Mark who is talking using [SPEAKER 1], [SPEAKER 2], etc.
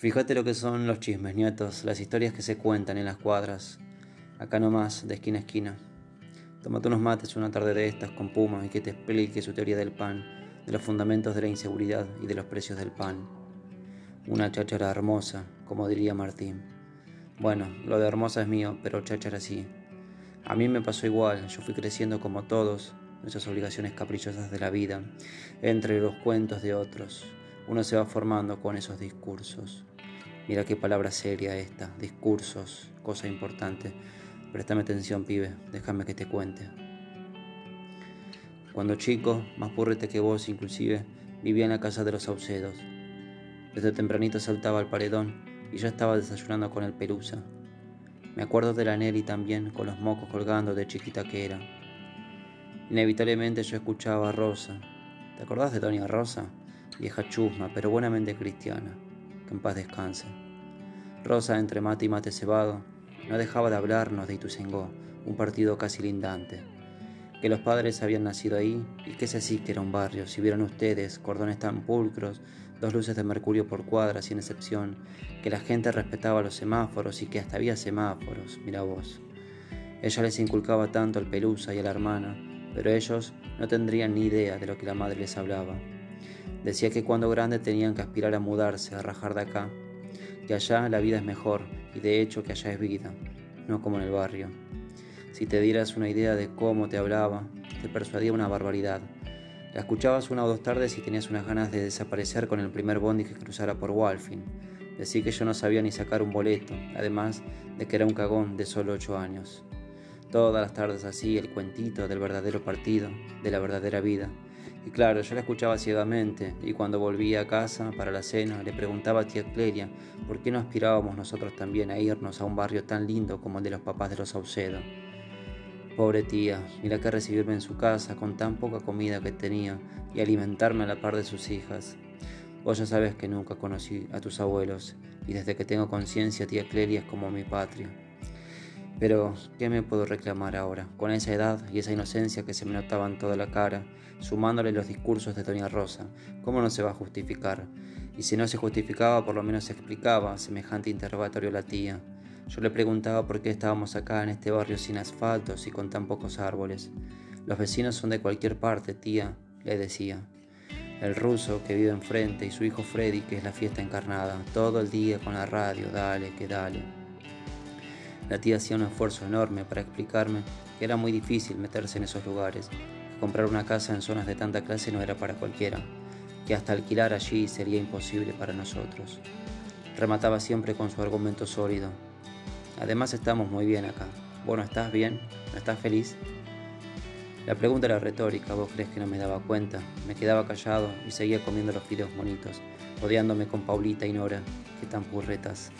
[SPEAKER 1] Fíjate lo que son los chismes, nietos, las historias que se cuentan en las cuadras, acá nomás, de esquina a esquina. Tómate unos mates una tarde de estas con Puma y que te explique su teoría del pan, de los fundamentos de la inseguridad y de los precios del pan. Una cháchara hermosa, como diría Martín. Bueno, lo de hermosa es mío, pero cháchara sí. A mí me pasó igual, yo fui creciendo como todos, esas obligaciones caprichosas de la vida, entre los cuentos de otros. Uno se va formando con esos discursos. Mira qué palabra seria esta, discursos, cosa importante. Préstame atención, pibe, déjame que te cuente. Cuando chico, más purrete que vos inclusive, vivía en la casa de los Saucedos. Desde tempranito saltaba al paredón y ya estaba desayunando con el pelusa. Me acuerdo de la Nelly también, con los mocos colgando de chiquita que era. Inevitablemente yo escuchaba a Rosa. ¿Te acordás de Doña Rosa? Vieja chusma, pero buenamente cristiana en paz descanse. Rosa, entre mate y mate cebado, no dejaba de hablarnos de Ituzaingó, un partido casi lindante. Que los padres habían nacido ahí y que ese sí que era un barrio. Si vieron ustedes cordones tan pulcros, dos luces de mercurio por cuadra sin excepción, que la gente respetaba los semáforos y que hasta había semáforos, mira vos. Ella les inculcaba tanto al pelusa y a la hermana, pero ellos no tendrían ni idea de lo que la madre les hablaba. Decía que cuando grande tenían que aspirar a mudarse, a rajar de acá, que allá la vida es mejor y de hecho que allá es vida, no como en el barrio. Si te dieras una idea de cómo te hablaba, te persuadía una barbaridad. La escuchabas una o dos tardes y tenías unas ganas de desaparecer con el primer bondi que cruzara por Walfin. Decía que yo no sabía ni sacar un boleto, además de que era un cagón de solo ocho años. Todas las tardes así, el cuentito del verdadero partido, de la verdadera vida, y claro, yo la escuchaba ciegamente, y cuando volvía a casa para la cena le preguntaba a tía Cleria por qué no aspirábamos nosotros también a irnos a un barrio tan lindo como el de los papás de los Saucedo. Pobre tía, mira que recibirme en su casa con tan poca comida que tenía y alimentarme a la par de sus hijas. Vos ya sabes que nunca conocí a tus abuelos, y desde que tengo conciencia tía Cleria es como mi patria. Pero, ¿qué me puedo reclamar ahora? Con esa edad y esa inocencia que se me notaba en toda la cara, sumándole los discursos de Doña Rosa, ¿cómo no se va a justificar? Y si no se justificaba, por lo menos se explicaba semejante interrogatorio la tía. Yo le preguntaba por qué estábamos acá en este barrio sin asfaltos y con tan pocos árboles. Los vecinos son de cualquier parte, tía, le decía. El ruso que vive enfrente y su hijo Freddy, que es la fiesta encarnada, todo el día con la radio, dale, que dale. La tía hacía un esfuerzo enorme para explicarme que era muy difícil meterse en esos lugares, que comprar una casa en zonas de tanta clase no era para cualquiera, que hasta alquilar allí sería imposible para nosotros. Remataba siempre con su argumento sólido. Además estamos muy bien acá. Bueno, ¿estás bien? ¿No estás feliz? La pregunta era retórica, vos crees que no me daba cuenta. Me quedaba callado y seguía comiendo los fideos bonitos, odiándome con Paulita y Nora, que tan purretas.